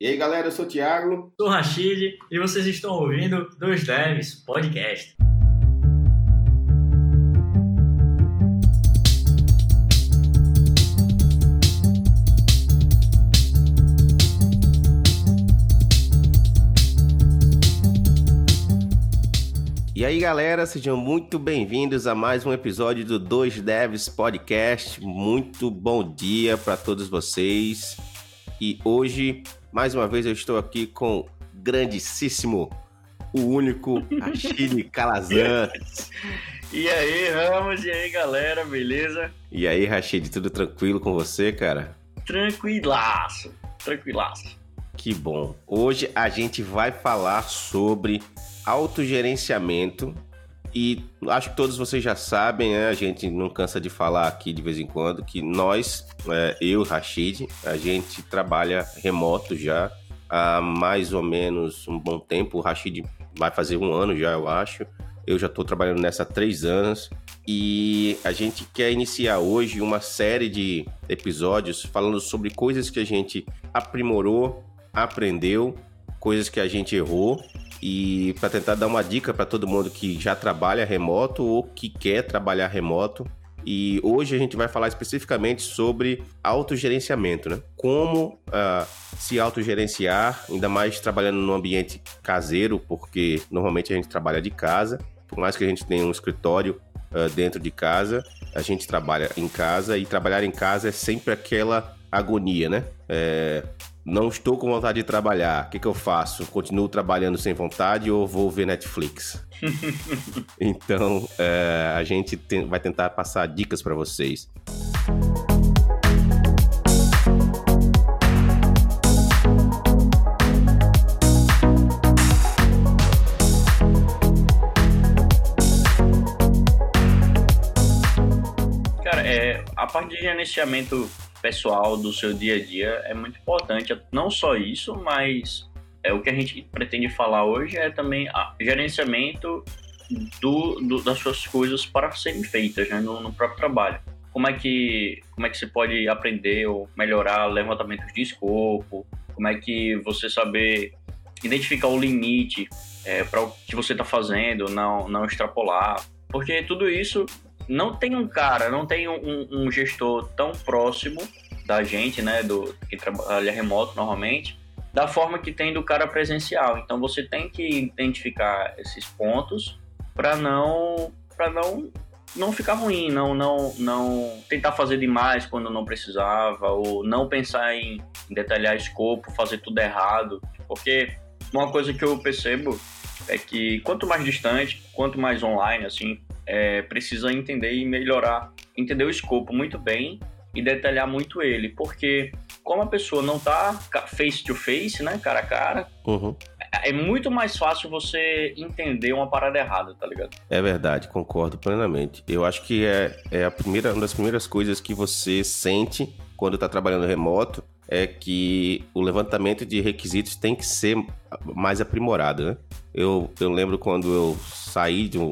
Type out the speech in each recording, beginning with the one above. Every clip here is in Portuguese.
E aí, galera, eu sou o Thiago. Sou o Rashid e vocês estão ouvindo Dois Devs Podcast. E aí, galera, sejam muito bem-vindos a mais um episódio do Dois Devs Podcast. Muito bom dia para todos vocês. E hoje mais uma vez eu estou aqui com o grandíssimo, o único Achille Calazans. E aí, Ramos, e aí, galera, beleza? E aí, Rashid, tudo tranquilo com você, cara? Tranquilaço, tranquilaço. Que bom. Hoje a gente vai falar sobre autogerenciamento e acho que todos vocês já sabem, né? A gente não cansa de falar aqui de vez em quando que nós, é, eu, Rashid, a gente trabalha remoto já há mais ou menos um bom tempo. O Rashid vai fazer um ano já, eu acho. Eu já estou trabalhando nessa há três anos e a gente quer iniciar hoje uma série de episódios falando sobre coisas que a gente aprimorou, aprendeu, coisas que a gente errou e para tentar dar uma dica para todo mundo que já trabalha remoto ou que quer trabalhar remoto. E hoje a gente vai falar especificamente sobre autogerenciamento, né? Como uh, se autogerenciar, ainda mais trabalhando num ambiente caseiro, porque normalmente a gente trabalha de casa, por mais que a gente tenha um escritório uh, dentro de casa, a gente trabalha em casa e trabalhar em casa é sempre aquela agonia, né? É, não estou com vontade de trabalhar, o que, que eu faço? Continuo trabalhando sem vontade ou vou ver Netflix? então, é, a gente tem, vai tentar passar dicas para vocês. Parte de gerenciamento pessoal do seu dia a dia é muito importante. Não só isso, mas é o que a gente pretende falar hoje é também a gerenciamento do, do das suas coisas para serem feitas né, no, no, próprio trabalho. Como é que como é que você pode aprender ou melhorar levantamentos de escopo? Como é que você saber identificar o limite é, para o que você está fazendo, não não extrapolar? Porque tudo isso não tem um cara, não tem um, um gestor tão próximo da gente, né, do que trabalha remoto normalmente, da forma que tem do cara presencial. Então você tem que identificar esses pontos para não para não não ficar ruim, não não não tentar fazer demais quando não precisava ou não pensar em, detalhar escopo, fazer tudo errado, porque uma coisa que eu percebo é que quanto mais distante, quanto mais online, assim, é, precisa entender e melhorar, entender o escopo muito bem e detalhar muito ele, porque como a pessoa não tá face to face, né, cara a cara, uhum. é muito mais fácil você entender uma parada errada, tá ligado? É verdade, concordo plenamente. Eu acho que é, é a primeira, uma das primeiras coisas que você sente quando está trabalhando remoto é que o levantamento de requisitos tem que ser mais aprimorado, né? Eu, eu lembro quando eu saí de um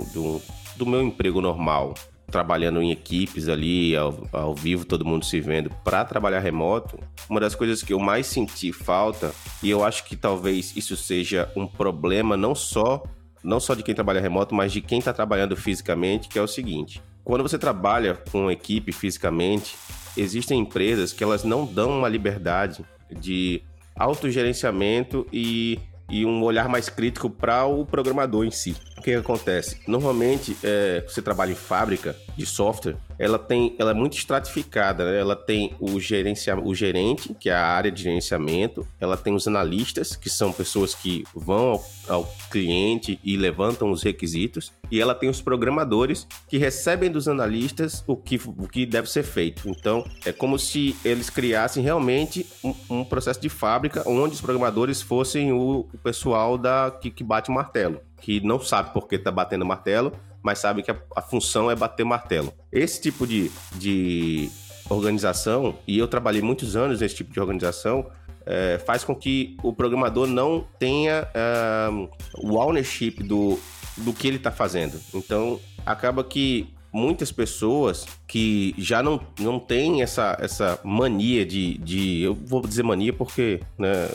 do meu emprego normal, trabalhando em equipes ali, ao, ao vivo, todo mundo se vendo, para trabalhar remoto, uma das coisas que eu mais senti falta, e eu acho que talvez isso seja um problema não só não só de quem trabalha remoto, mas de quem está trabalhando fisicamente, que é o seguinte: quando você trabalha com equipe fisicamente, existem empresas que elas não dão uma liberdade de autogerenciamento e e um olhar mais crítico para o programador em si. O que, que acontece? Normalmente, é, você trabalha em fábrica de software, ela tem, ela é muito estratificada, né? Ela tem o, gerencia, o gerente, que é a área de gerenciamento, ela tem os analistas, que são pessoas que vão ao, ao cliente e levantam os requisitos, e ela tem os programadores que recebem dos analistas o que, o que deve ser feito. Então, é como se eles criassem realmente um, um processo de fábrica onde os programadores fossem o, o pessoal da que, que bate o martelo, que não sabe por que está batendo martelo, mas sabe que a, a função é bater martelo. Esse tipo de, de organização, e eu trabalhei muitos anos nesse tipo de organização, é, faz com que o programador não tenha é, o ownership do, do que ele está fazendo. Então, acaba que muitas pessoas que já não, não têm essa, essa mania de, de. Eu vou dizer mania porque, né,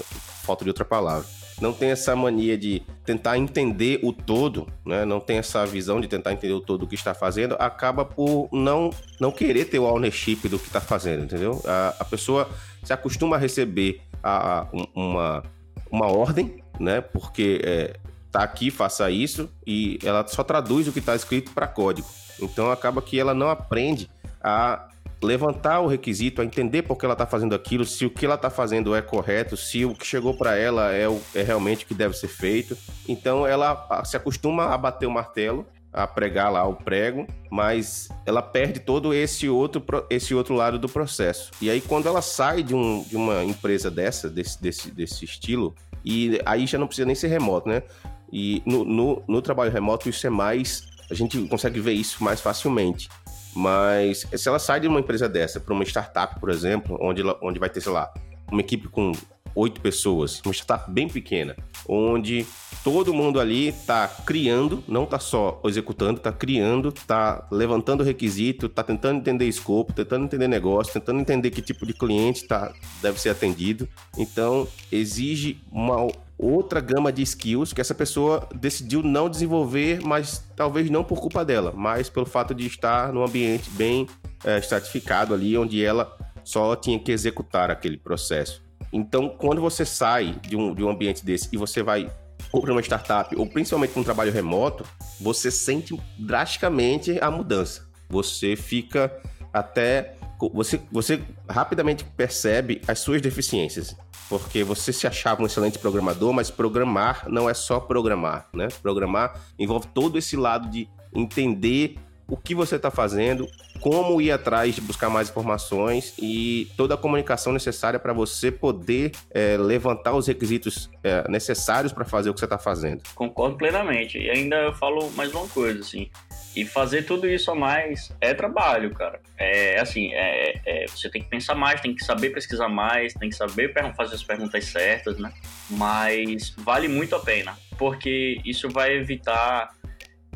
falta de outra palavra. Não tem essa mania de tentar entender o todo, né? Não tem essa visão de tentar entender o todo do que está fazendo, acaba por não, não querer ter o ownership do que está fazendo, entendeu? A, a pessoa se acostuma a receber a, a, uma, uma ordem, né? Porque é, tá aqui, faça isso, e ela só traduz o que está escrito para código. Então acaba que ela não aprende a levantar o requisito, a entender por que ela está fazendo aquilo, se o que ela está fazendo é correto, se o que chegou para ela é, o, é realmente o que deve ser feito. Então ela se acostuma a bater o martelo, a pregar lá o prego, mas ela perde todo esse outro, esse outro lado do processo. E aí quando ela sai de, um, de uma empresa dessa, desse, desse, desse estilo, e aí já não precisa nem ser remoto, né? E no, no, no trabalho remoto isso é mais. A gente consegue ver isso mais facilmente. Mas se ela sai de uma empresa dessa para uma startup, por exemplo, onde, onde vai ter, sei lá, uma equipe com oito pessoas, uma startup bem pequena, onde todo mundo ali está criando, não está só executando, está criando, está levantando requisito, está tentando entender escopo, tentando entender negócio, tentando entender que tipo de cliente tá, deve ser atendido. Então, exige uma outra gama de skills que essa pessoa decidiu não desenvolver, mas talvez não por culpa dela, mas pelo fato de estar num ambiente bem é, estratificado ali, onde ela só tinha que executar aquele processo. Então, quando você sai de um, de um ambiente desse e você vai ou para uma startup, ou principalmente com um trabalho remoto, você sente drasticamente a mudança. Você fica até. Você, você rapidamente percebe as suas deficiências porque você se achava um excelente programador, mas programar não é só programar, né? Programar envolve todo esse lado de entender o que você está fazendo, como ir atrás de buscar mais informações e toda a comunicação necessária para você poder é, levantar os requisitos é, necessários para fazer o que você está fazendo. Concordo plenamente. E ainda eu falo mais uma coisa, assim. E fazer tudo isso a mais é trabalho, cara. É assim, é, é, você tem que pensar mais, tem que saber pesquisar mais, tem que saber fazer as perguntas certas, né? Mas vale muito a pena, porque isso vai evitar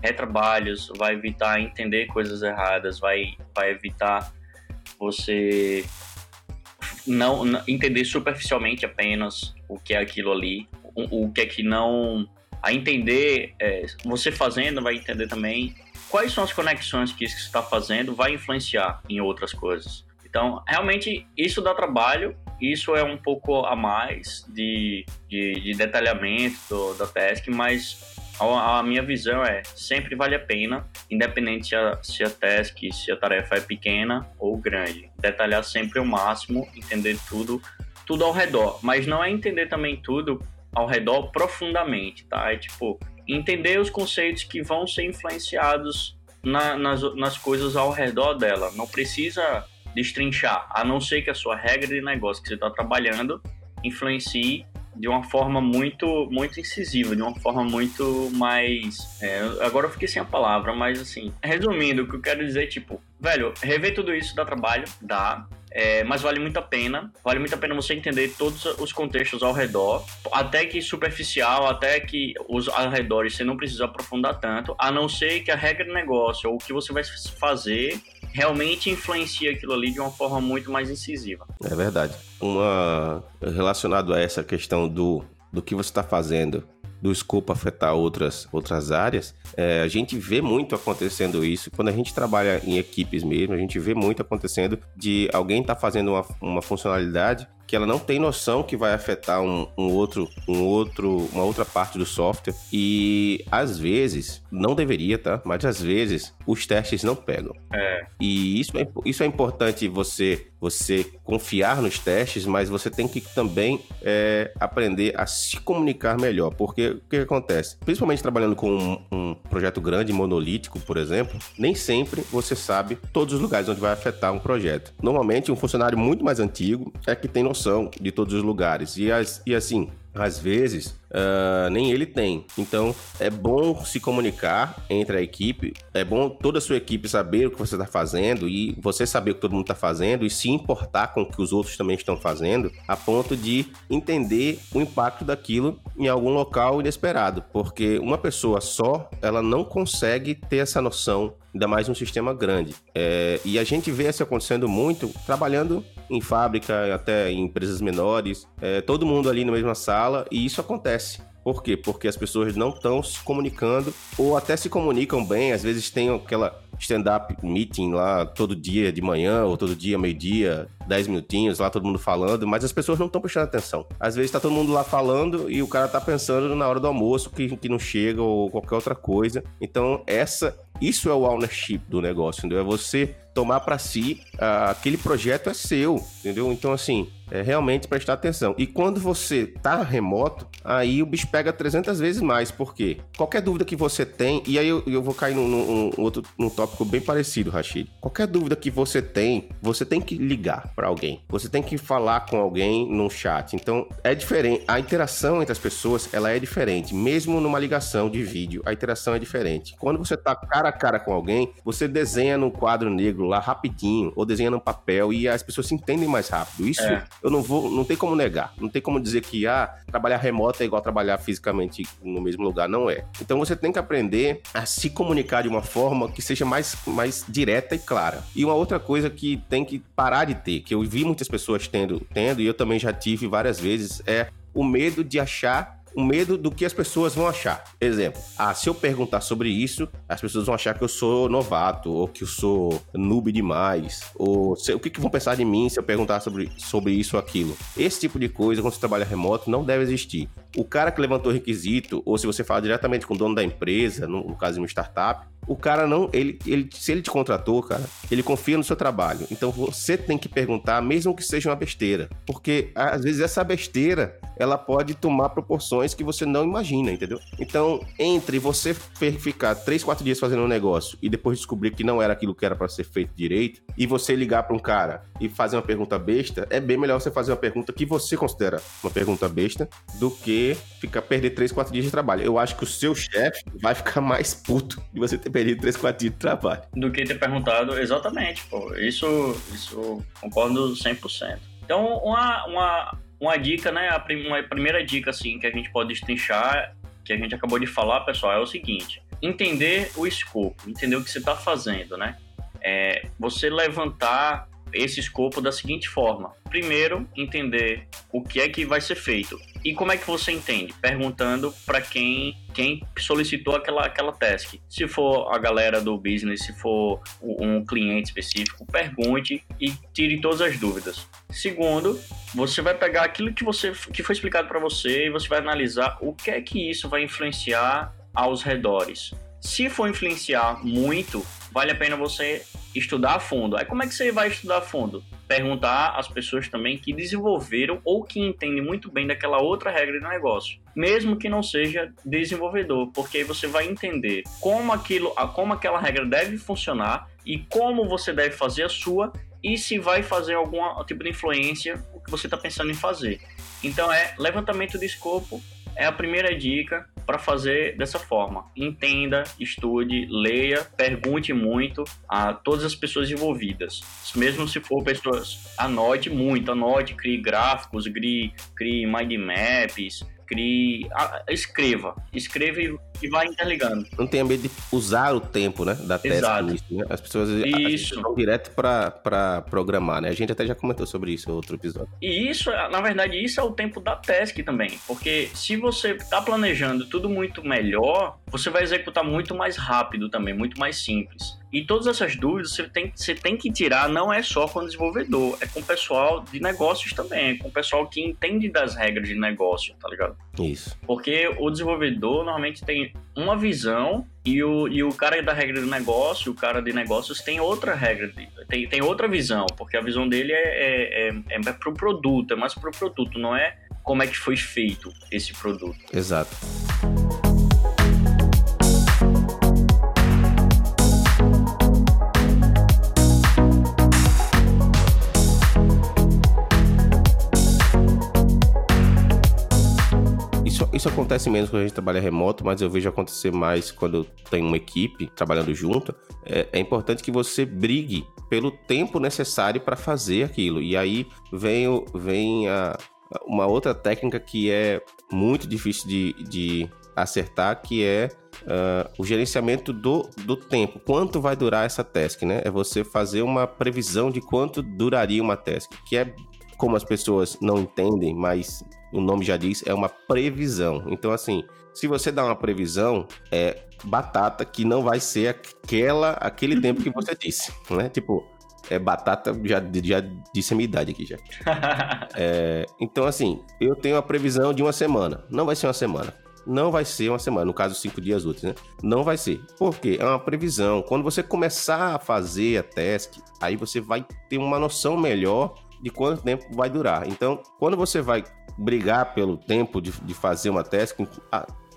retrabalhos, vai evitar entender coisas erradas, vai, vai evitar você não, não entender superficialmente apenas o que é aquilo ali, o, o que é que não a entender, é, você fazendo vai entender também quais são as conexões que isso que você está fazendo vai influenciar em outras coisas. Então, realmente, isso dá trabalho, isso é um pouco a mais de, de, de detalhamento do, da task, mas a, a, minha visão é sempre vale a pena, independente se a, se a task, se a tarefa é pequena ou grande. Detalhar sempre o máximo, entender tudo, tudo ao redor. Mas não é entender também tudo ao redor profundamente, tá? É tipo, entender os conceitos que vão ser influenciados na, nas, nas coisas ao redor dela. Não precisa destrinchar, a não ser que a sua regra de negócio que você está trabalhando influencie de uma forma muito muito incisiva, de uma forma muito mais. É, agora eu fiquei sem a palavra, mas assim, resumindo, o que eu quero dizer, tipo, velho, rever tudo isso dá trabalho, dá. É, mas vale muito a pena. Vale muito a pena você entender todos os contextos ao redor, até que superficial, até que os arredores você não precisa aprofundar tanto, a não ser que a regra do negócio ou o que você vai fazer realmente influencia aquilo ali de uma forma muito mais incisiva. É verdade. Uma relacionado a essa questão do do que você está fazendo do escopo afetar outras, outras áreas, é, a gente vê muito acontecendo isso. Quando a gente trabalha em equipes mesmo, a gente vê muito acontecendo de alguém estar tá fazendo uma, uma funcionalidade que ela não tem noção que vai afetar um, um, outro, um outro, uma outra parte do software e às vezes não deveria, tá? Mas às vezes os testes não pegam. É. E isso é, isso é importante você você confiar nos testes, mas você tem que também é, aprender a se comunicar melhor, porque o que acontece? Principalmente trabalhando com um, um projeto grande, monolítico, por exemplo, nem sempre você sabe todos os lugares onde vai afetar um projeto. Normalmente um funcionário muito mais antigo é que tem noção noção de todos os lugares. E, as, e assim, às vezes, uh, nem ele tem. Então, é bom se comunicar entre a equipe, é bom toda a sua equipe saber o que você está fazendo e você saber o que todo mundo está fazendo e se importar com o que os outros também estão fazendo, a ponto de entender o impacto daquilo em algum local inesperado, porque uma pessoa só, ela não consegue ter essa noção ainda mais um sistema grande. É, e a gente vê isso acontecendo muito trabalhando em fábrica, até em empresas menores, é, todo mundo ali na mesma sala, e isso acontece. Por quê? Porque as pessoas não estão se comunicando ou até se comunicam bem, às vezes tem aquela stand-up meeting lá todo dia de manhã ou todo dia meio-dia, 10 minutinhos lá todo mundo falando, mas as pessoas não estão prestando atenção. Às vezes tá todo mundo lá falando e o cara tá pensando na hora do almoço que, que não chega ou qualquer outra coisa. Então, essa isso é o ownership do negócio, entendeu? É você tomar para si uh, aquele projeto é seu, entendeu? Então, assim, é realmente prestar atenção. E quando você tá remoto, aí o bicho pega 300 vezes mais, porque qualquer dúvida que você tem, e aí eu, eu vou cair num, num, num, outro num tópico bem parecido, Rashid. Qualquer dúvida que você tem, você tem que ligar para alguém. Você tem que falar com alguém num chat. Então, é diferente. A interação entre as pessoas, ela é diferente. Mesmo numa ligação de vídeo, a interação é diferente. Quando você tá cara a cara com alguém, você desenha no quadro negro lá rapidinho, ou desenha no papel, e as pessoas se entendem mais rápido. Isso é eu não vou, não tem como negar. Não tem como dizer que ah, trabalhar remoto é igual trabalhar fisicamente no mesmo lugar. Não é. Então você tem que aprender a se comunicar de uma forma que seja mais, mais direta e clara. E uma outra coisa que tem que parar de ter, que eu vi muitas pessoas tendo, tendo, e eu também já tive várias vezes, é o medo de achar o medo do que as pessoas vão achar. Exemplo, ah, se eu perguntar sobre isso, as pessoas vão achar que eu sou novato, ou que eu sou noob demais, ou se, o que, que vão pensar de mim se eu perguntar sobre, sobre isso ou aquilo. Esse tipo de coisa, quando você trabalha remoto, não deve existir. O cara que levantou requisito, ou se você fala diretamente com o dono da empresa, no, no caso de uma startup, o cara não, ele, ele, se ele te contratou, cara, ele confia no seu trabalho. Então você tem que perguntar, mesmo que seja uma besteira, porque às vezes essa besteira ela pode tomar proporções que você não imagina, entendeu? Então, entre você ficar três, quatro dias fazendo um negócio e depois descobrir que não era aquilo que era para ser feito direito, e você ligar para um cara e fazer uma pergunta besta, é bem melhor você fazer uma pergunta que você considera uma pergunta besta do que ficar perder três, quatro dias de trabalho. Eu acho que o seu chefe vai ficar mais puto de você ter perdido três, dias de trabalho. Do que ter perguntado, exatamente, pô. Isso, isso concordo 100%. Então, uma, uma, uma dica, né? A prim, uma primeira dica, assim, que a gente pode destrinchar, que a gente acabou de falar, pessoal, é o seguinte. Entender o escopo, entender o que você está fazendo, né? É, você levantar esse escopo da seguinte forma: primeiro, entender o que é que vai ser feito. E como é que você entende? Perguntando para quem quem solicitou aquela, aquela task. Se for a galera do business, se for um cliente específico, pergunte e tire todas as dúvidas. Segundo, você vai pegar aquilo que você que foi explicado para você e você vai analisar o que é que isso vai influenciar aos redores. Se for influenciar muito, vale a pena você estudar a fundo. Aí como é que você vai estudar a fundo? Perguntar às pessoas também que desenvolveram ou que entendem muito bem daquela outra regra de negócio, mesmo que não seja desenvolvedor, porque aí você vai entender como aquilo, como aquela regra deve funcionar e como você deve fazer a sua e se vai fazer algum tipo de influência o que você está pensando em fazer. Então é levantamento de escopo é a primeira dica para fazer dessa forma. Entenda, estude, leia, pergunte muito a todas as pessoas envolvidas. Mesmo se for pessoas, anote muito, anote, crie gráficos, crie, crie mind maps, crie, escreva, escreva e e vai interligando. Não tenha medo de usar o tempo, né, da tese. né? As pessoas isso. vão direto para programar, né? A gente até já comentou sobre isso em outro episódio. E isso, na verdade, isso é o tempo da task também, porque se você está planejando tudo muito melhor, você vai executar muito mais rápido também, muito mais simples. E todas essas dúvidas você tem, você tem que tirar, não é só com o desenvolvedor, é com o pessoal de negócios também, é com o pessoal que entende das regras de negócio, tá ligado? Isso. Porque o desenvolvedor normalmente tem uma visão e o, e o cara da regra do negócio, o cara de negócios tem outra regra, tem, tem outra visão, porque a visão dele é, é, é, é para o produto, é mais para o produto, não é como é que foi feito esse produto. Exato. Isso, acontece menos quando a gente trabalha remoto, mas eu vejo acontecer mais quando tem uma equipe trabalhando junto. É, é importante que você brigue pelo tempo necessário para fazer aquilo. E aí vem, vem a, uma outra técnica que é muito difícil de, de acertar, que é uh, o gerenciamento do, do tempo. Quanto vai durar essa task, né? É você fazer uma previsão de quanto duraria uma task, que é como as pessoas não entendem, mas o nome já diz, é uma previsão. Então, assim, se você dá uma previsão, é batata que não vai ser aquela, aquele tempo que você disse, né? Tipo, é batata, já, já disse a minha idade aqui já. é, então, assim, eu tenho a previsão de uma semana. Não vai ser uma semana. Não vai ser uma semana, no caso, cinco dias úteis, né? Não vai ser. Por quê? É uma previsão. Quando você começar a fazer a teste, aí você vai ter uma noção melhor de quanto tempo vai durar. Então, quando você vai brigar pelo tempo de, de fazer uma teste,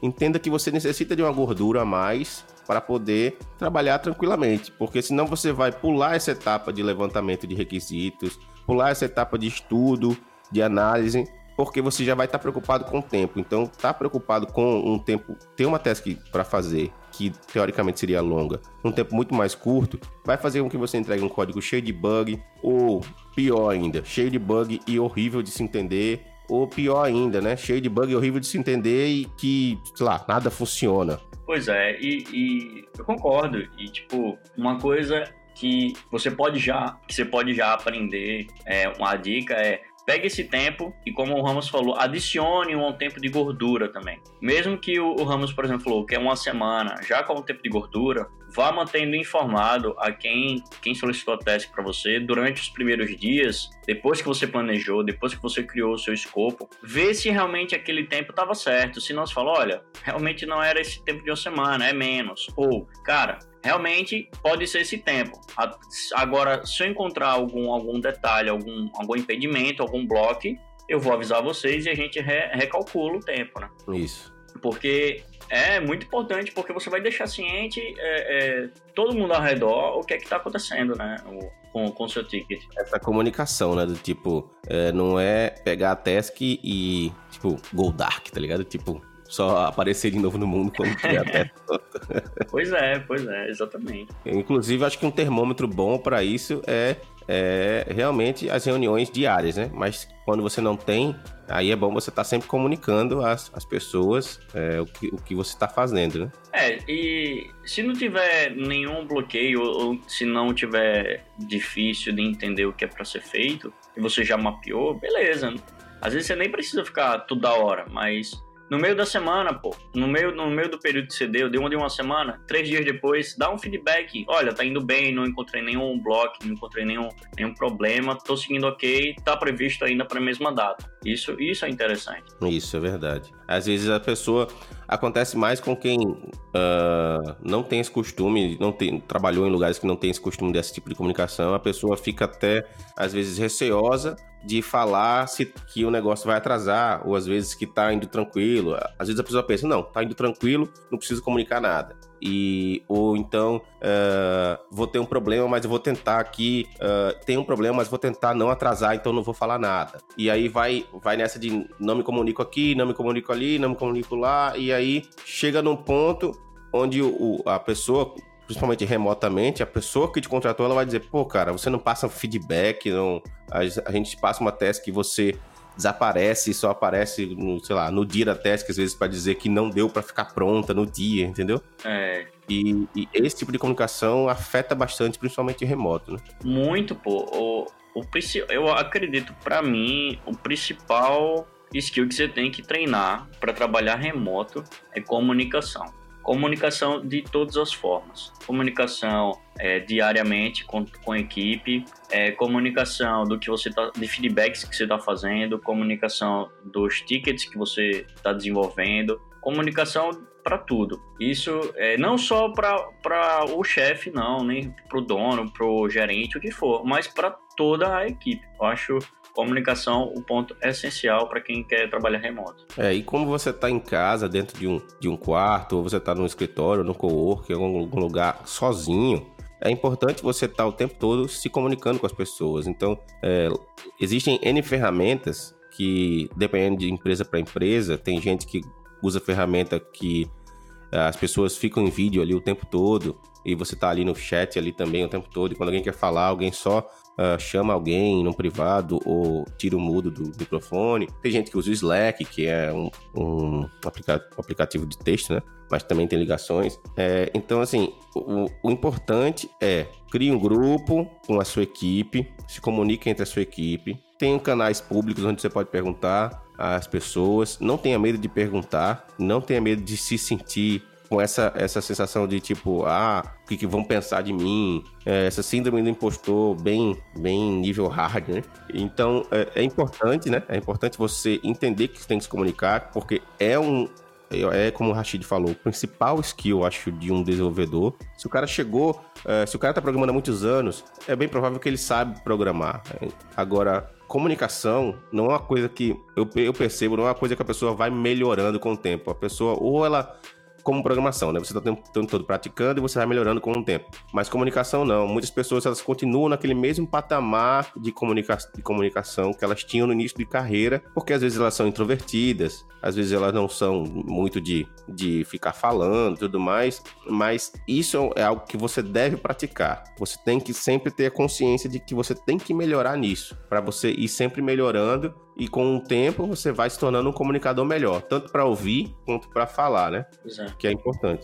entenda que você necessita de uma gordura a mais para poder trabalhar tranquilamente, porque senão você vai pular essa etapa de levantamento de requisitos, pular essa etapa de estudo, de análise, porque você já vai estar preocupado com o tempo. Então, estar tá preocupado com um tempo, ter uma task para fazer que teoricamente seria longa, um tempo muito mais curto, vai fazer com que você entregue um código cheio de bug, ou pior ainda, cheio de bug e horrível de se entender, ou pior ainda, né? Cheio de bug horrível de se entender e que, sei lá, nada funciona. Pois é, e, e eu concordo. E, tipo, uma coisa que você pode já, que você pode já aprender, é, uma dica é Pegue esse tempo e, como o Ramos falou, adicione um tempo de gordura também. Mesmo que o, Ramos, por exemplo, falou que é uma semana, já com o tempo de gordura, vá mantendo informado a quem, quem solicitou a teste para você durante os primeiros dias, depois que você planejou, depois que você criou o seu escopo, vê se realmente aquele tempo estava certo. Se não, você fala, olha, realmente não era esse tempo de uma semana, é menos. Ou, cara, realmente pode ser esse tempo. Agora, se eu encontrar algum, algum detalhe, algum, algum impedimento, algum bloco, eu vou avisar vocês e a gente re, recalcula o tempo, né? Isso. Porque é muito importante, porque você vai deixar ciente é, é, todo mundo ao redor o que é que está acontecendo, né? com o seu ticket. Essa comunicação, né? Do tipo, é, não é pegar a task e, tipo, go dark, tá ligado? Tipo, só aparecer de novo no mundo quando tiver até. pois é, pois é, exatamente. Inclusive, acho que um termômetro bom para isso é, é realmente as reuniões diárias, né? Mas quando você não tem, aí é bom você estar tá sempre comunicando às, às pessoas é, o, que, o que você está fazendo, né? É, e se não tiver nenhum bloqueio ou se não tiver difícil de entender o que é para ser feito e você já mapeou, beleza. Às vezes você nem precisa ficar toda hora, mas no meio da semana, pô, no meio, no meio do período que você deu, deu uma de uma semana, três dias depois, dá um feedback. Olha, tá indo bem, não encontrei nenhum bloco, não encontrei nenhum, nenhum problema, tô seguindo ok, tá previsto ainda para a mesma data. Isso, isso é interessante. Isso é verdade. Às vezes a pessoa acontece mais com quem uh, não tem esse costume, não tem, trabalhou em lugares que não tem esse costume desse tipo de comunicação, a pessoa fica até às vezes receosa de falar se que o negócio vai atrasar, ou às vezes que tá indo tranquilo. Às vezes a pessoa pensa, não, tá indo tranquilo, não preciso comunicar nada. E, ou então, uh, vou ter um problema, mas eu vou tentar aqui, uh, tem um problema, mas vou tentar não atrasar, então não vou falar nada. E aí vai, vai nessa de não me comunico aqui, não me comunico ali, não me comunico lá, e aí chega num ponto onde o, a pessoa, principalmente remotamente, a pessoa que te contratou, ela vai dizer, pô, cara, você não passa feedback, não, a, gente passa uma teste que você desaparece, só aparece no, sei lá, no dia da task, às vezes para dizer que não deu para ficar pronta no dia, entendeu? É. E, e, esse tipo de comunicação afeta bastante, principalmente remoto, né? Muito, pô. O, o, eu acredito, para mim, o principal skill que você tem que treinar para trabalhar remoto é comunicação. Comunicação de todas as formas. Comunicação é, diariamente com, com a equipe, é, comunicação do que você tá, de feedbacks que você está fazendo, comunicação dos tickets que você está desenvolvendo, comunicação para tudo. Isso é não só para o chefe, não, nem para o dono, para o gerente, o que for, mas para toda a equipe. Eu acho comunicação o ponto essencial para quem quer trabalhar remoto. É, e como você está em casa, dentro de um, de um quarto, ou você está no escritório, no co-work, em algum, lugar sozinho, é importante você estar tá o tempo todo se comunicando com as pessoas. Então, é, existem N ferramentas que, dependendo de empresa para empresa, tem gente que usa ferramenta que as pessoas ficam em vídeo ali o tempo todo e você tá ali no chat ali também o tempo todo. E quando alguém quer falar, alguém só uh, chama alguém no privado ou tira o mudo do microfone. Tem gente que usa o Slack, que é um, um aplicativo de texto, né? Mas também tem ligações. É, então, assim, o, o importante é crie um grupo com a sua equipe, se comunique entre a sua equipe, tem canais públicos onde você pode perguntar às pessoas. Não tenha medo de perguntar, não tenha medo de se sentir com essa, essa sensação de tipo, ah, o que, que vão pensar de mim? É, essa síndrome do impostor bem, bem nível hard, né? Então é, é, importante, né? É importante você entender que tem que se comunicar, porque é um. É como o Rashid falou, o principal skill, acho, de um desenvolvedor. Se o cara chegou, é, se o cara tá programando há muitos anos, é bem provável que ele sabe programar. Agora, comunicação não é uma coisa que eu, eu percebo, não é uma coisa que a pessoa vai melhorando com o tempo. A pessoa, ou ela como programação, né? Você está o tempo todo praticando e você vai melhorando com o tempo. Mas comunicação não. Muitas pessoas elas continuam naquele mesmo patamar de, comunica de comunicação que elas tinham no início de carreira, porque às vezes elas são introvertidas, às vezes elas não são muito de, de ficar falando e tudo mais, mas isso é algo que você deve praticar. Você tem que sempre ter a consciência de que você tem que melhorar nisso, para você ir sempre melhorando e com o tempo você vai se tornando um comunicador melhor, tanto para ouvir quanto para falar, né? Exato. Que é importante.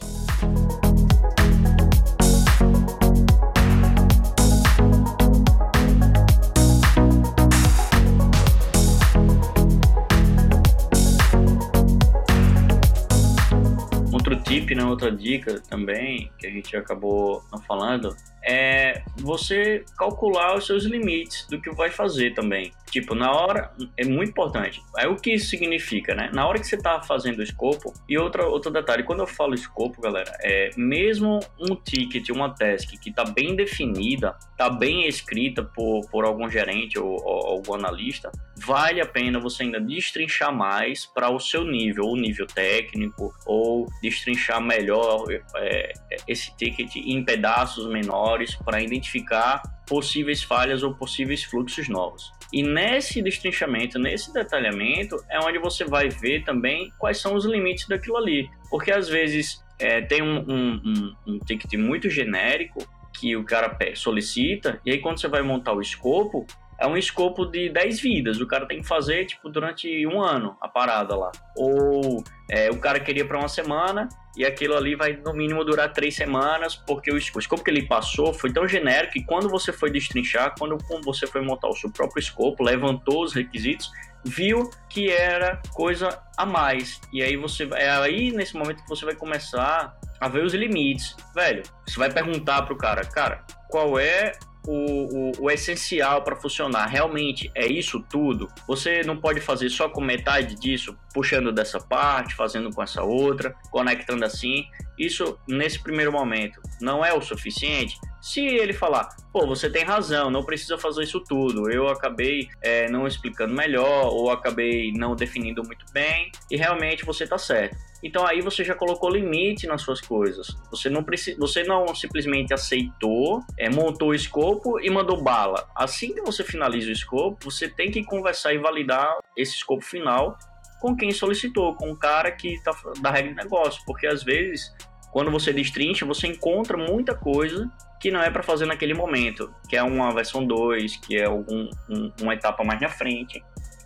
Outro tip, né, outra dica também, que a gente acabou não falando, é você calcular os seus limites do que vai fazer também. Tipo, na hora, é muito importante. É o que isso significa, né? Na hora que você tá fazendo o escopo, e outra, outro detalhe, quando eu falo escopo, galera, é mesmo um ticket, uma task que tá bem definida, tá bem escrita por, por algum gerente ou, ou algum analista, vale a pena você ainda destrinchar mais para o seu nível, o nível técnico, ou destrinchar melhor é, esse ticket em pedaços menores para identificar possíveis falhas ou possíveis fluxos novos. E nesse destrinchamento, nesse detalhamento, é onde você vai ver também quais são os limites daquilo ali. Porque às vezes é, tem um, um, um, um ticket muito genérico que o cara solicita, e aí quando você vai montar o escopo, é um escopo de 10 vidas. O cara tem que fazer, tipo, durante um ano a parada lá. Ou é, o cara queria para uma semana e aquilo ali vai, no mínimo, durar três semanas, porque o escopo que ele passou foi tão genérico que quando você foi destrinchar, quando você foi montar o seu próprio escopo, levantou os requisitos, viu que era coisa a mais. E aí você é aí nesse momento que você vai começar a ver os limites. Velho, você vai perguntar pro cara, cara, qual é o, o, o essencial para funcionar. Realmente é isso tudo, você não pode fazer só com metade disso, puxando dessa parte, fazendo com essa outra, conectando assim. Isso, nesse primeiro momento, não é o suficiente. Se ele falar, pô, você tem razão, não precisa fazer isso tudo, eu acabei é, não explicando melhor, ou acabei não definindo muito bem, e realmente você está certo então aí você já colocou limite nas suas coisas. Você não precisa, você não simplesmente aceitou, é, montou o escopo e mandou bala. Assim que você finaliza o escopo, você tem que conversar e validar esse escopo final com quem solicitou, com o cara que está da regra de negócio, porque às vezes quando você destrincha, você encontra muita coisa que não é para fazer naquele momento, que é uma versão 2, que é algum, um, uma etapa mais na frente.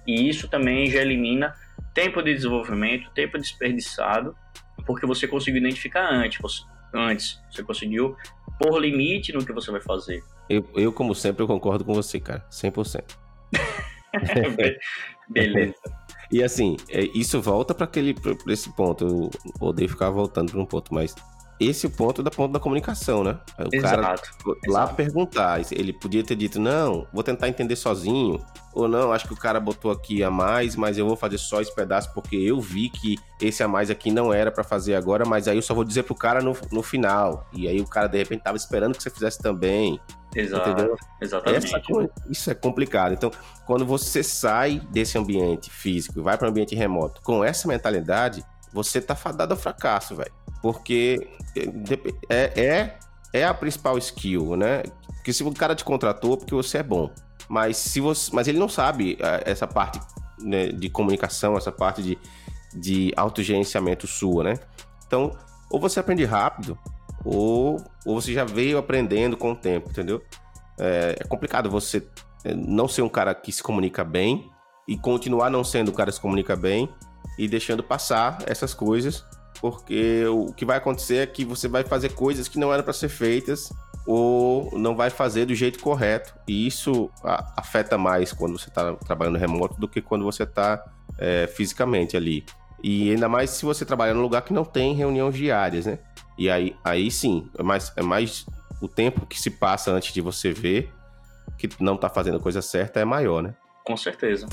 E isso também já elimina tempo de desenvolvimento, tempo desperdiçado, porque você conseguiu identificar antes. Você, antes, você conseguiu pôr limite no que você vai fazer. Eu, eu como sempre, eu concordo com você, cara. 100%. Beleza. E assim, é, isso volta para aquele pra esse ponto. Eu odeio ficar voltando para um ponto, mas esse é o ponto da ponto da comunicação, né? O Exato. cara lá Exato. perguntar, ele podia ter dito, não, vou tentar entender sozinho, ou não, acho que o cara botou aqui a mais, mas eu vou fazer só esse pedaço porque eu vi que esse a mais aqui não era para fazer agora, mas aí eu só vou dizer pro cara no, no final. E aí o cara de repente tava esperando que você fizesse também. Exato, entendeu? Exatamente. Essa, isso é complicado. Então, quando você sai desse ambiente físico e vai para um ambiente remoto com essa mentalidade, você tá fadado ao fracasso, velho. Porque é, é, é a principal skill, né? Porque se o cara te contratou, porque você é bom. Mas se você, mas ele não sabe é, essa parte né, de comunicação, essa parte de, de autogerenciamento sua, né? Então, ou você aprende rápido, ou, ou você já veio aprendendo com o tempo, entendeu? É, é complicado você é, não ser um cara que se comunica bem e continuar não sendo um cara que se comunica bem e deixando passar essas coisas, porque o que vai acontecer é que você vai fazer coisas que não eram para ser feitas ou não vai fazer do jeito correto. E isso afeta mais quando você está trabalhando remoto do que quando você está é, fisicamente ali. E ainda mais se você trabalha num lugar que não tem reuniões diárias, né? E aí, aí sim, é mais, é mais o tempo que se passa antes de você ver que não está fazendo a coisa certa é maior, né? Com certeza.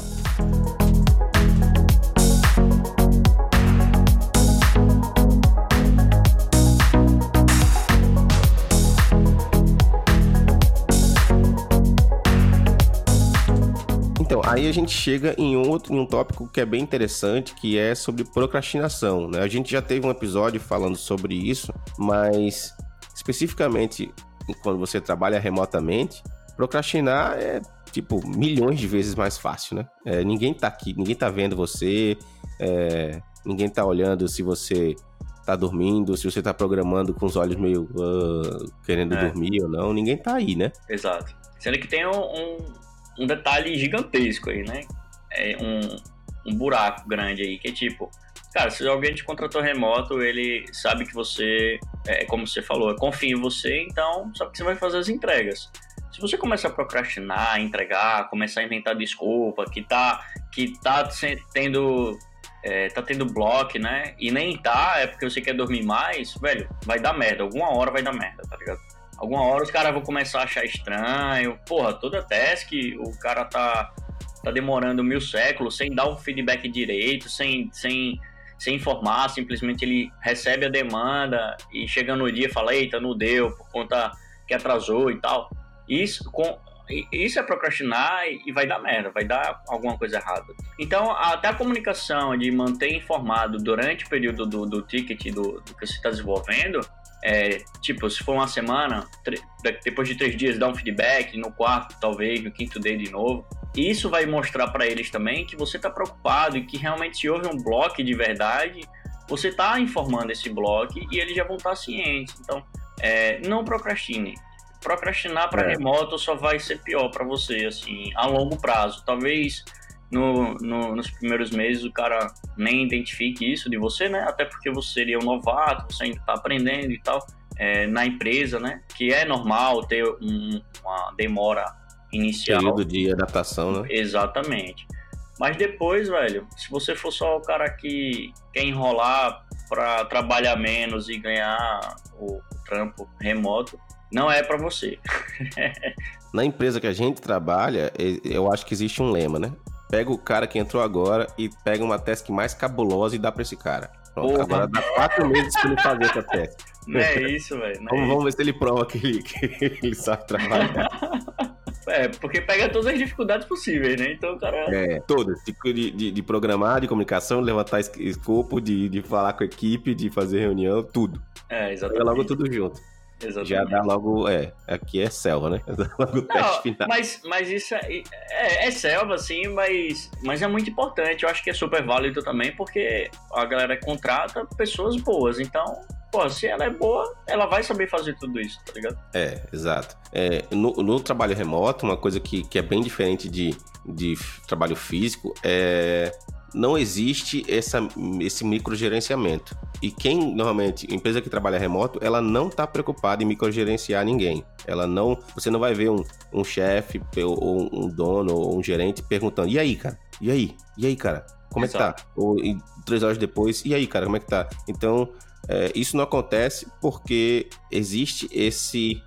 Aí a gente chega em um outro em um tópico que é bem interessante, que é sobre procrastinação, né? A gente já teve um episódio falando sobre isso, mas especificamente quando você trabalha remotamente, procrastinar é tipo milhões de vezes mais fácil, né? É, ninguém tá aqui, ninguém tá vendo você, é, ninguém tá olhando se você tá dormindo, se você tá programando com os olhos meio uh, querendo é. dormir ou não, ninguém tá aí, né? Exato. Sendo que tem um, um, um detalhe gigantesco aí, né? É um, um buraco grande aí, que é tipo, cara, se alguém te contratou remoto, ele sabe que você, é como você falou, confia em você, então sabe que você vai fazer as entregas. Se você começar a procrastinar, entregar, começar a inventar desculpa, que tá, que tá tendo é, tá tendo bloco, né? E nem tá, é porque você quer dormir mais, velho, vai dar merda. Alguma hora vai dar merda, tá ligado? Alguma hora os caras vão começar a achar estranho. Porra, toda task o cara tá, tá demorando mil séculos sem dar um feedback direito, sem, sem, sem informar, simplesmente ele recebe a demanda e chega no dia e fala, eita, não deu, por conta que atrasou e tal. Isso, com, isso é procrastinar e vai dar merda, vai dar alguma coisa errada. Então, até a comunicação de manter informado durante o período do, do ticket do, do que você está desenvolvendo é, tipo, se for uma semana, depois de três dias dá um feedback, no quarto talvez, no quinto dia de novo. Isso vai mostrar para eles também que você está preocupado e que realmente se houve um bloco de verdade, você está informando esse bloco e eles já vão estar tá cientes. Então, é, não procrastine. Procrastinar para é. remoto só vai ser pior para você, assim, a longo prazo. Talvez no, no, nos primeiros meses o cara nem identifique isso de você, né? Até porque você seria um novato, você ainda está aprendendo e tal. É, na empresa, né? Que é normal ter um, uma demora inicial. Período de adaptação, né? Exatamente. Mas depois, velho, se você for só o cara que quer enrolar para trabalhar menos e ganhar o trampo remoto, não é para você. Na empresa que a gente trabalha, eu acho que existe um lema, né? Pega o cara que entrou agora e pega uma task mais cabulosa e dá pra esse cara. Pronto, agora dá quatro meses pra ele fazer essa task. Não é isso, velho. Vamos, é vamos ver se ele prova que ele, que ele sabe trabalhar. É, porque pega todas as dificuldades possíveis, né? Então o cara. É, todas. De, de, de programar, de comunicação, levantar escopo, de, de falar com a equipe, de fazer reunião, tudo. É, exatamente. Pega logo tudo junto. Exatamente. Já dá logo, é, aqui é selva, né? Dá logo o teste final. Mas, mas isso é, é, é, selva, sim, mas, mas é muito importante. Eu acho que é super válido também, porque a galera contrata pessoas boas. Então, pô, se ela é boa, ela vai saber fazer tudo isso, tá ligado? É, exato. É, no, no trabalho remoto, uma coisa que, que é bem diferente de, de trabalho físico é não existe essa, esse microgerenciamento. E quem normalmente, empresa que trabalha remoto, ela não está preocupada em microgerenciar ninguém. Ela não, você não vai ver um, um chefe ou um dono ou um gerente perguntando: "E aí, cara? E aí? E aí, cara? Como é que tá?" Ou três horas depois: "E aí, cara? Como é que tá?" Então, é, isso não acontece porque existe esse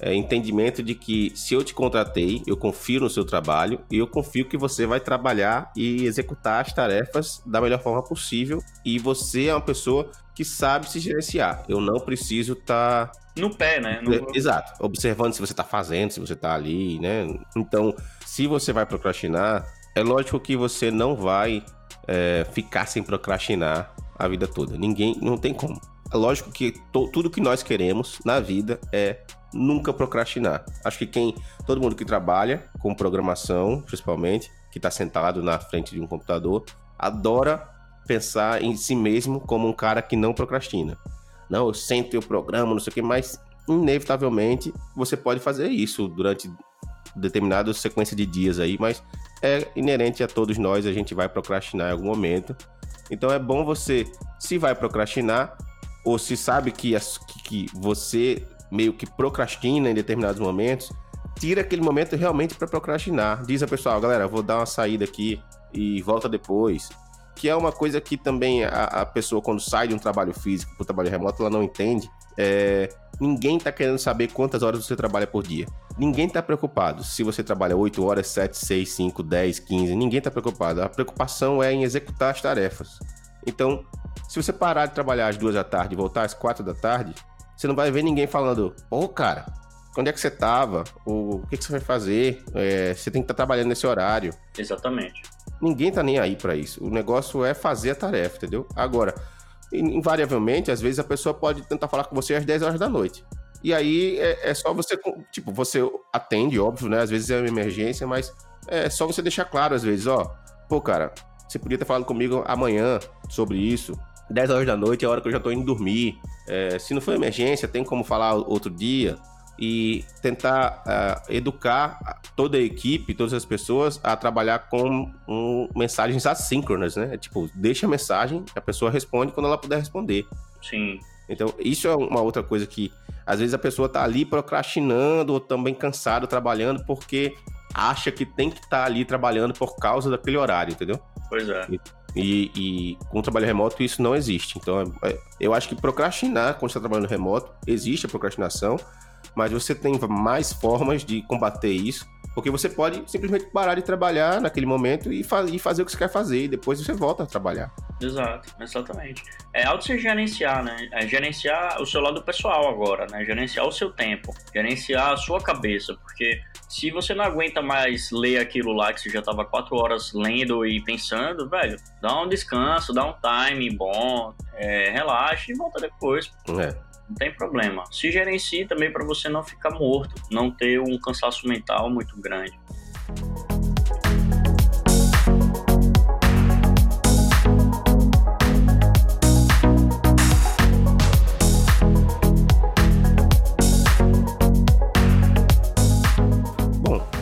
é, entendimento de que se eu te contratei, eu confio no seu trabalho e eu confio que você vai trabalhar e executar as tarefas da melhor forma possível e você é uma pessoa que sabe se gerenciar. Eu não preciso estar tá... no pé, né? No... É, exato, observando se você está fazendo, se você está ali, né? Então, se você vai procrastinar, é lógico que você não vai é, ficar sem procrastinar a vida toda. Ninguém, não tem como. É lógico que to, tudo que nós queremos na vida é nunca procrastinar. Acho que quem, todo mundo que trabalha com programação, principalmente, que está sentado na frente de um computador, adora pensar em si mesmo como um cara que não procrastina. Não, eu sento, eu programa, não sei o que, mas inevitavelmente você pode fazer isso durante determinada sequência de dias aí, mas é inerente a todos nós, a gente vai procrastinar em algum momento. Então é bom você, se vai procrastinar, ou se sabe que, que você meio que procrastina em determinados momentos, tira aquele momento realmente para procrastinar. Diz a pessoal, galera, vou dar uma saída aqui e volta depois. Que é uma coisa que também a, a pessoa, quando sai de um trabalho físico para o trabalho remoto, ela não entende. É, ninguém está querendo saber quantas horas você trabalha por dia. Ninguém está preocupado se você trabalha 8 horas, 7, 6, 5, 10, 15. Ninguém está preocupado. A preocupação é em executar as tarefas. Então, se você parar de trabalhar às duas da tarde e voltar às quatro da tarde, você não vai ver ninguém falando, ô cara, onde é que você tava? O, o que, que você vai fazer? É, você tem que estar tá trabalhando nesse horário. Exatamente. Ninguém tá nem aí para isso. O negócio é fazer a tarefa, entendeu? Agora, invariavelmente, às vezes a pessoa pode tentar falar com você às 10 horas da noite. E aí é, é, só você, tipo, você atende, óbvio, né? Às vezes é uma emergência, mas é só você deixar claro, às vezes, ó, pô, cara, você podia ter falado comigo amanhã sobre isso. 10 horas da noite é a hora que eu já tô indo dormir. É, se não for emergência, tem como falar outro dia e tentar uh, educar toda a equipe, todas as pessoas a trabalhar com um, mensagens assíncronas, né? Tipo, deixa a mensagem, a pessoa responde quando ela puder responder. Sim. Então, isso é uma outra coisa que às vezes a pessoa tá ali procrastinando ou também cansado trabalhando porque acha que tem que estar tá ali trabalhando por causa daquele horário, entendeu? Pois é. E, e, com o trabalho remoto isso não existe. Então, é, eu acho que procrastinar quando está trabalhando remoto, existe a procrastinação, mas você tem mais formas de combater isso, porque você pode simplesmente parar de trabalhar naquele momento e, fa e fazer o que você quer fazer, e depois você volta a trabalhar. Exato, exatamente. É auto se gerenciar, né? É gerenciar o seu lado pessoal agora, né? Gerenciar o seu tempo, gerenciar a sua cabeça, porque se você não aguenta mais ler aquilo lá que você já estava quatro horas lendo e pensando, velho, dá um descanso, dá um time bom, é, relaxa e volta depois. É. Não tem problema. Se gerencie também para você não ficar morto, não ter um cansaço mental muito grande.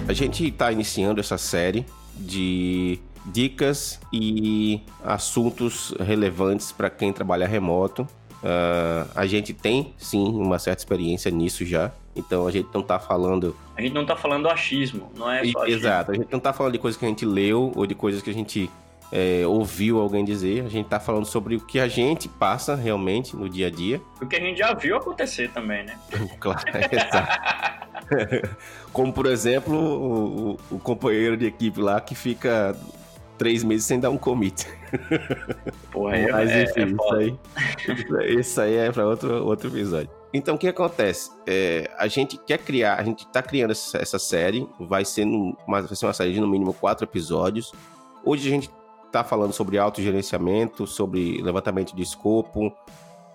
A gente está iniciando essa série de dicas e assuntos relevantes para quem trabalha remoto. Uh, a gente tem sim uma certa experiência nisso já. Então a gente não está falando. A gente não está falando achismo, não é só achismo. Exato, a gente não está falando de coisas que a gente leu ou de coisas que a gente é, ouviu alguém dizer. A gente está falando sobre o que a gente passa realmente no dia a dia. O que a gente já viu acontecer também, né? claro, exato. Como, por exemplo, o, o, companheiro de equipe lá que fica três meses sem dar um commit. Porra, é, Mas é, enfim, é, isso, aí, isso aí é para outro, outro episódio. Então, o que acontece? É, a gente quer criar, a gente está criando essa, essa, série, vai ser, uma, vai ser uma série de no mínimo quatro episódios. Hoje a gente está falando sobre autogerenciamento, sobre levantamento de escopo,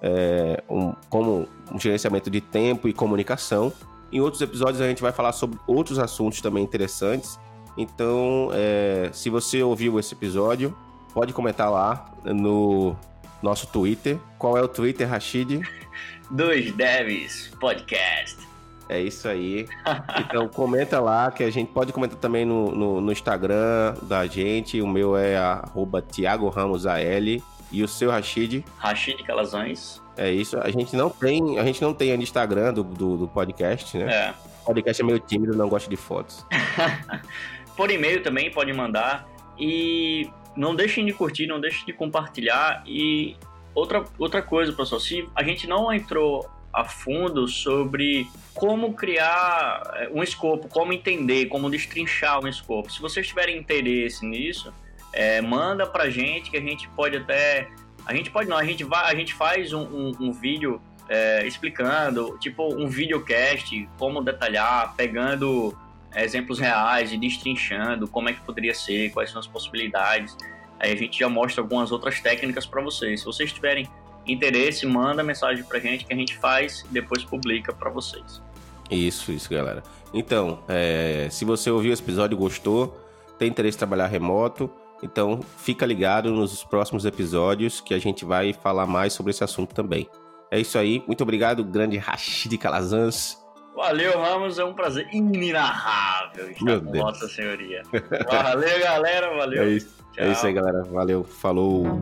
é, um, como um gerenciamento de tempo e comunicação. Em outros episódios a gente vai falar sobre outros assuntos também interessantes. Então, é, se você ouviu esse episódio, pode comentar lá no nosso Twitter. Qual é o Twitter, Rashid? Dos Devs Podcast. É isso aí. Então comenta lá, que a gente pode comentar também no, no, no Instagram da gente. O meu é arroba Thiago Ramos AL. E o seu Rashid? Rashid Calazans. É isso. A gente não tem, a gente não tem Instagram do, do, do podcast, né? É. O podcast é meio tímido, não gosta de fotos. Por e-mail também pode mandar. E não deixem de curtir, não deixem de compartilhar. E outra, outra coisa, pessoal, se a gente não entrou a fundo sobre como criar é, um escopo, como entender, como destrinchar um escopo. Se vocês tiverem interesse nisso, é, manda pra gente que a gente pode até a gente pode não, a gente, vai, a gente faz um, um, um vídeo é, explicando, tipo um videocast, como detalhar, pegando exemplos reais e destrinchando como é que poderia ser, quais são as possibilidades. Aí a gente já mostra algumas outras técnicas para vocês. Se vocês tiverem interesse, manda mensagem pra gente que a gente faz e depois publica para vocês. Isso, isso, galera. Então, é, se você ouviu esse episódio e gostou, tem interesse em trabalhar remoto. Então, fica ligado nos próximos episódios que a gente vai falar mais sobre esse assunto também. É isso aí. Muito obrigado, grande Rashid Calazans. Valeu, Ramos. É um prazer inenarrável estar Meu com Deus. Vossa Senhoria. Valeu, galera. Valeu. É isso, é isso aí, galera. Valeu. Falou.